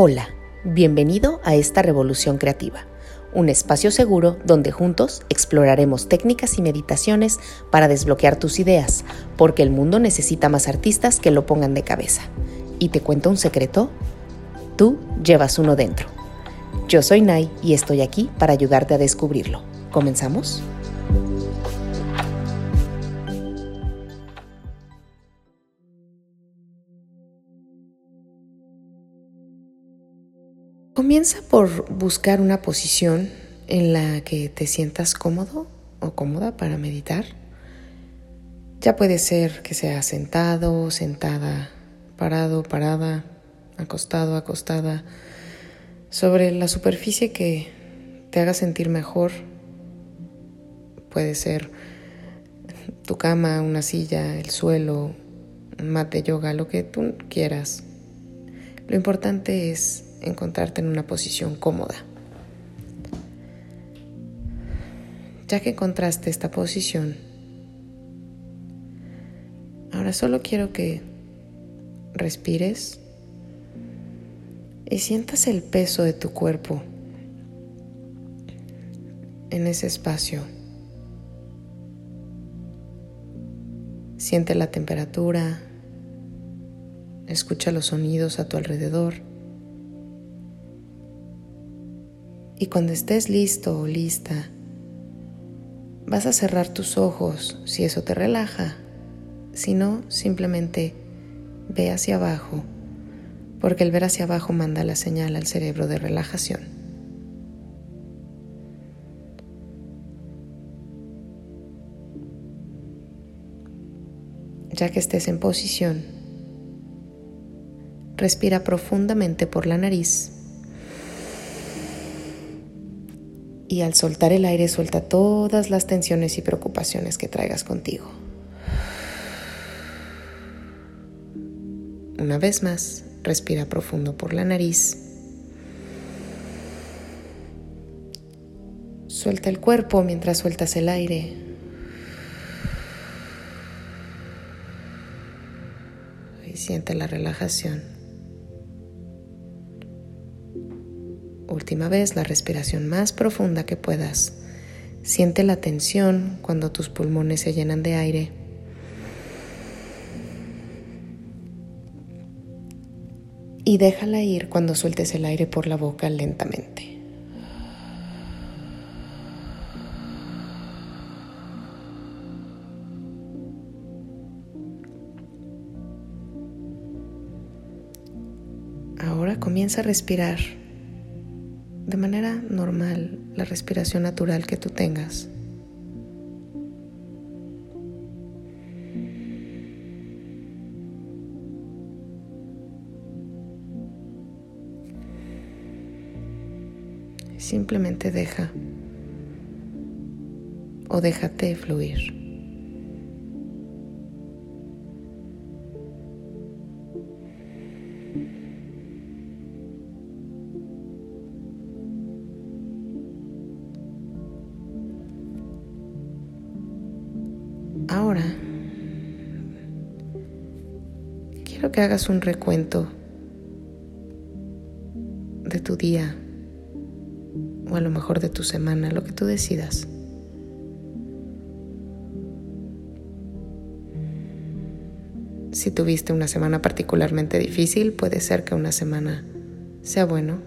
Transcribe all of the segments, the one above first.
Hola, bienvenido a esta revolución creativa, un espacio seguro donde juntos exploraremos técnicas y meditaciones para desbloquear tus ideas, porque el mundo necesita más artistas que lo pongan de cabeza. ¿Y te cuento un secreto? Tú llevas uno dentro. Yo soy Nai y estoy aquí para ayudarte a descubrirlo. ¿Comenzamos? Comienza por buscar una posición en la que te sientas cómodo o cómoda para meditar. Ya puede ser que sea sentado, sentada, parado, parada, acostado, acostada, sobre la superficie que te haga sentir mejor. Puede ser tu cama, una silla, el suelo, un mat de yoga, lo que tú quieras. Lo importante es encontrarte en una posición cómoda. Ya que encontraste esta posición, ahora solo quiero que respires y sientas el peso de tu cuerpo en ese espacio. Siente la temperatura, escucha los sonidos a tu alrededor. Y cuando estés listo o lista, vas a cerrar tus ojos si eso te relaja. Si no, simplemente ve hacia abajo, porque el ver hacia abajo manda la señal al cerebro de relajación. Ya que estés en posición, respira profundamente por la nariz y al soltar el aire suelta todas las tensiones y preocupaciones que traigas contigo. Una vez más, respira profundo por la nariz. Suelta el cuerpo mientras sueltas el aire. Y siente la relajación. Última vez, la respiración más profunda que puedas. Siente la tensión cuando tus pulmones se llenan de aire. Y déjala ir cuando sueltes el aire por la boca lentamente. Ahora comienza a respirar de manera normal la respiración natural que tú tengas. Simplemente deja o déjate fluir. Ahora, quiero que hagas un recuento de tu día o a lo mejor de tu semana, lo que tú decidas. Si tuviste una semana particularmente difícil, puede ser que una semana sea bueno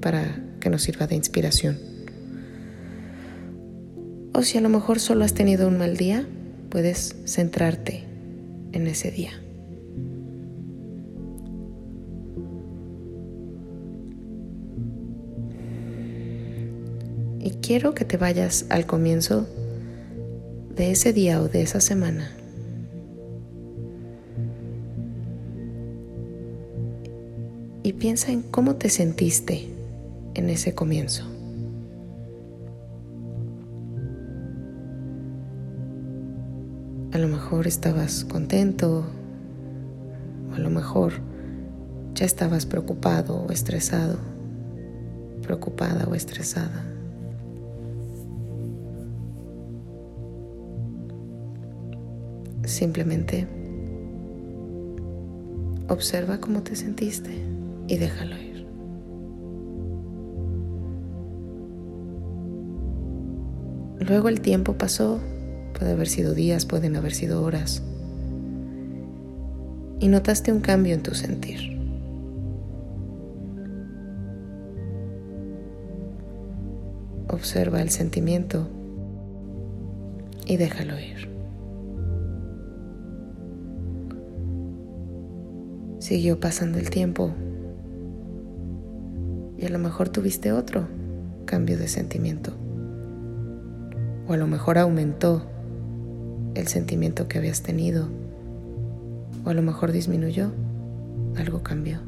para que nos sirva de inspiración. O si a lo mejor solo has tenido un mal día, puedes centrarte en ese día. Y quiero que te vayas al comienzo de ese día o de esa semana. Y piensa en cómo te sentiste en ese comienzo. A lo mejor estabas contento o a lo mejor ya estabas preocupado o estresado, preocupada o estresada. Simplemente observa cómo te sentiste y déjalo ir. Luego el tiempo pasó puede haber sido días, pueden haber sido horas, y notaste un cambio en tu sentir. Observa el sentimiento y déjalo ir. Siguió pasando el tiempo y a lo mejor tuviste otro cambio de sentimiento. O a lo mejor aumentó el sentimiento que habías tenido. O a lo mejor disminuyó, algo cambió.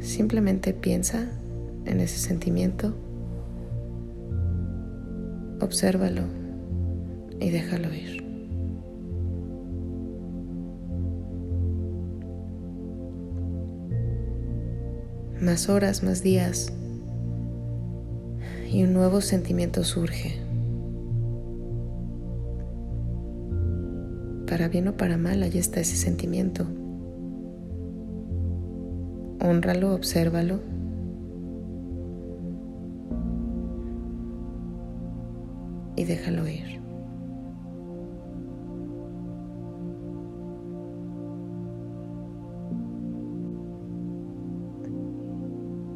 Simplemente piensa en ese sentimiento, obsérvalo y déjalo ir. Más horas, más días y un nuevo sentimiento surge. Para bien o para mal, allí está ese sentimiento. Honralo, obsérvalo. Y déjalo ir.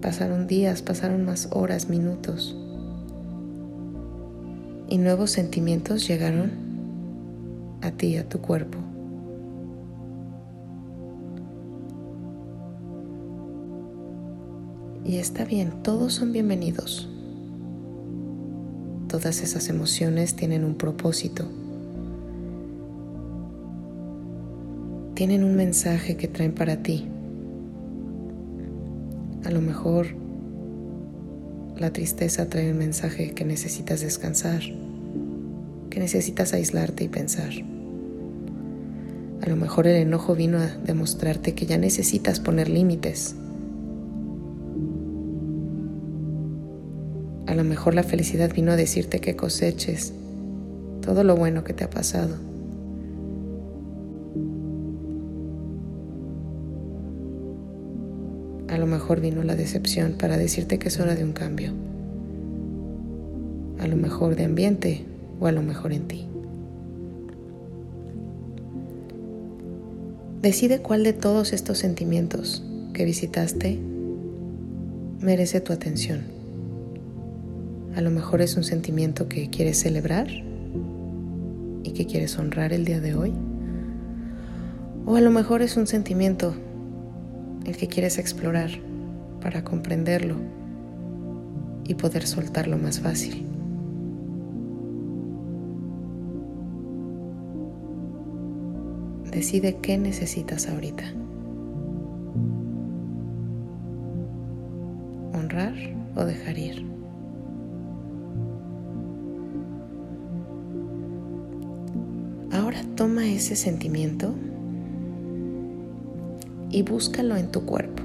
Pasaron días, pasaron más horas, minutos. Y nuevos sentimientos llegaron a ti, a tu cuerpo. Y está bien, todos son bienvenidos. Todas esas emociones tienen un propósito. Tienen un mensaje que traen para ti. A lo mejor la tristeza trae un mensaje que necesitas descansar, que necesitas aislarte y pensar. A lo mejor el enojo vino a demostrarte que ya necesitas poner límites A lo mejor la felicidad vino a decirte que coseches todo lo bueno que te ha pasado. A lo mejor vino la decepción para decirte que es hora de un cambio. A lo mejor de ambiente o a lo mejor en ti. Decide cuál de todos estos sentimientos que visitaste merece tu atención. A lo mejor es un sentimiento que quieres celebrar y que quieres honrar el día de hoy. O a lo mejor es un sentimiento el que quieres explorar para comprenderlo y poder soltarlo más fácil. Decide qué necesitas ahorita. Honrar o dejar ir. Ahora toma ese sentimiento y búscalo en tu cuerpo.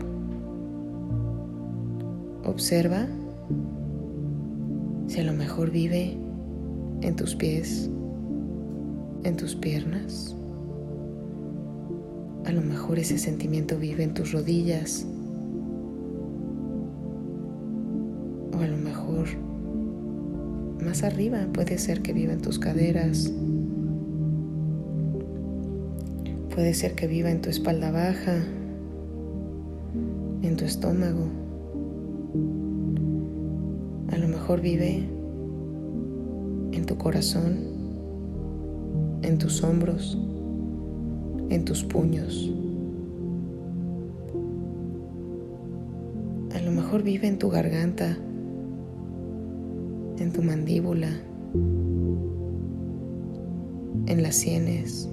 Observa si a lo mejor vive en tus pies, en tus piernas. A lo mejor ese sentimiento vive en tus rodillas. O a lo mejor más arriba puede ser que viva en tus caderas Puede ser que viva en tu espalda baja, en tu estómago. A lo mejor vive en tu corazón, en tus hombros, en tus puños. A lo mejor vive en tu garganta, en tu mandíbula, en las sienes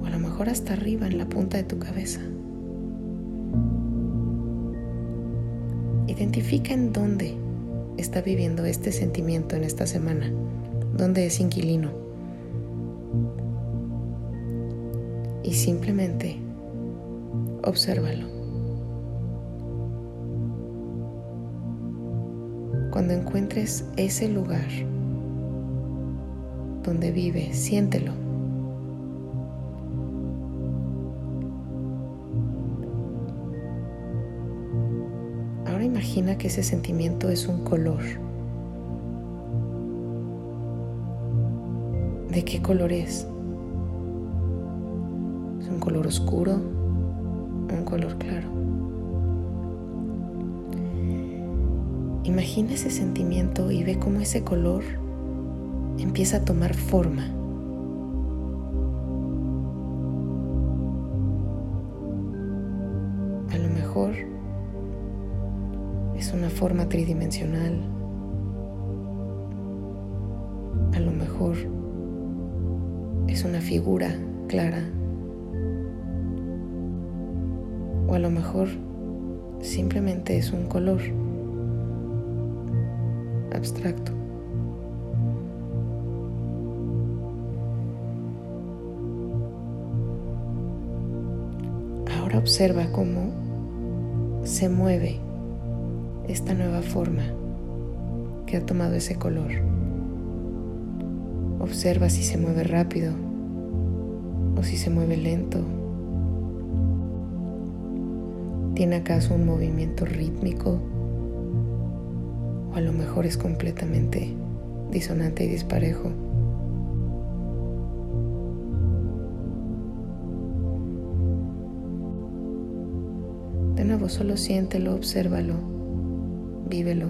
o a lo mejor hasta arriba en la punta de tu cabeza. Identifica en dónde está viviendo este sentimiento en esta semana, dónde es inquilino. Y simplemente obsérvalo. Cuando encuentres ese lugar donde vive, siéntelo. Ahora imagina que ese sentimiento es un color. ¿De qué color es? ¿Es un color oscuro un color claro? Imagina ese sentimiento y ve cómo ese color empieza a tomar forma. A lo mejor es una forma tridimensional. A lo mejor es una figura clara. O a lo mejor simplemente es un color abstracto. Ahora observa cómo se mueve esta nueva forma que ha tomado ese color. Observa si se mueve rápido o si se mueve lento. ¿Tiene acaso un movimiento rítmico? O a lo mejor es completamente disonante y disparejo. De nuevo, solo siéntelo, obsérvalo, vívelo.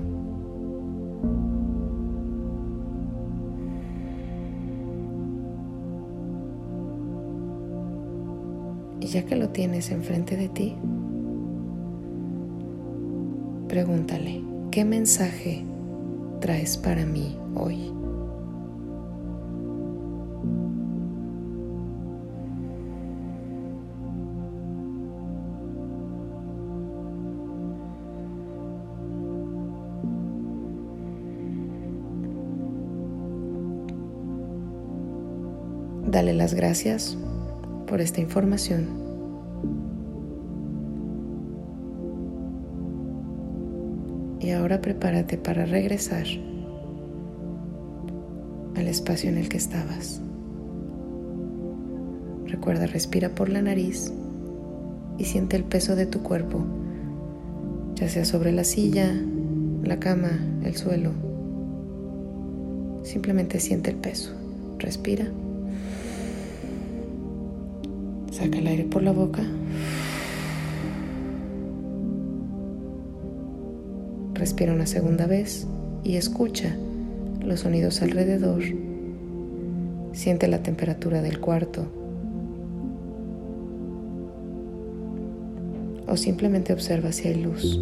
Y ya que lo tienes enfrente de ti, pregúntale, ¿qué mensaje traes para mí hoy? Dale las gracias por esta información. Y ahora prepárate para regresar al espacio en el que estabas. Recuerda, respira por la nariz y siente el peso de tu cuerpo, ya sea sobre la silla, la cama, el suelo. Simplemente siente el peso. Respira. Saca el aire por la boca. Respira una segunda vez y escucha los sonidos alrededor. Siente la temperatura del cuarto. O simplemente observa si hay luz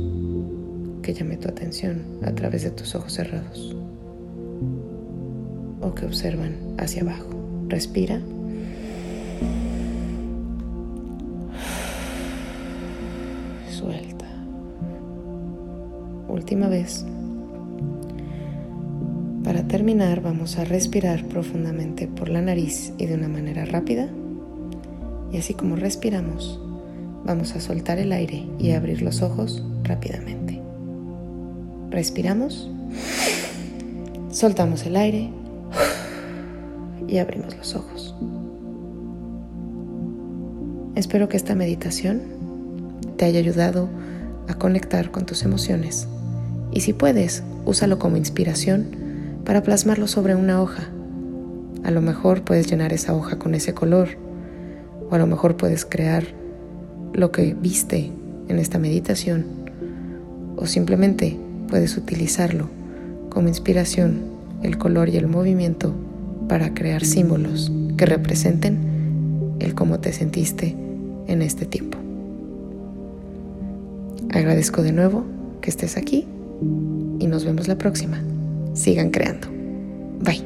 que llame tu atención a través de tus ojos cerrados. O que observan hacia abajo. Respira. Última vez. Para terminar vamos a respirar profundamente por la nariz y de una manera rápida. Y así como respiramos, vamos a soltar el aire y abrir los ojos rápidamente. Respiramos, soltamos el aire y abrimos los ojos. Espero que esta meditación te haya ayudado a conectar con tus emociones y si puedes, úsalo como inspiración para plasmarlo sobre una hoja. A lo mejor puedes llenar esa hoja con ese color o a lo mejor puedes crear lo que viste en esta meditación o simplemente puedes utilizarlo como inspiración, el color y el movimiento para crear símbolos que representen el cómo te sentiste en este tiempo. Agradezco de nuevo que estés aquí y nos vemos la próxima. Sigan creando. Bye.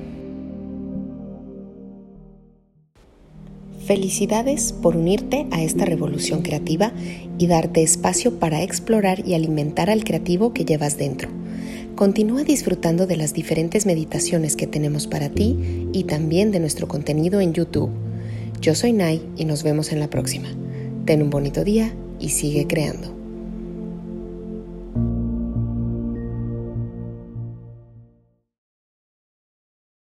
Felicidades por unirte a esta revolución creativa y darte espacio para explorar y alimentar al creativo que llevas dentro. Continúa disfrutando de las diferentes meditaciones que tenemos para ti y también de nuestro contenido en YouTube. Yo soy Nai y nos vemos en la próxima. Ten un bonito día y sigue creando.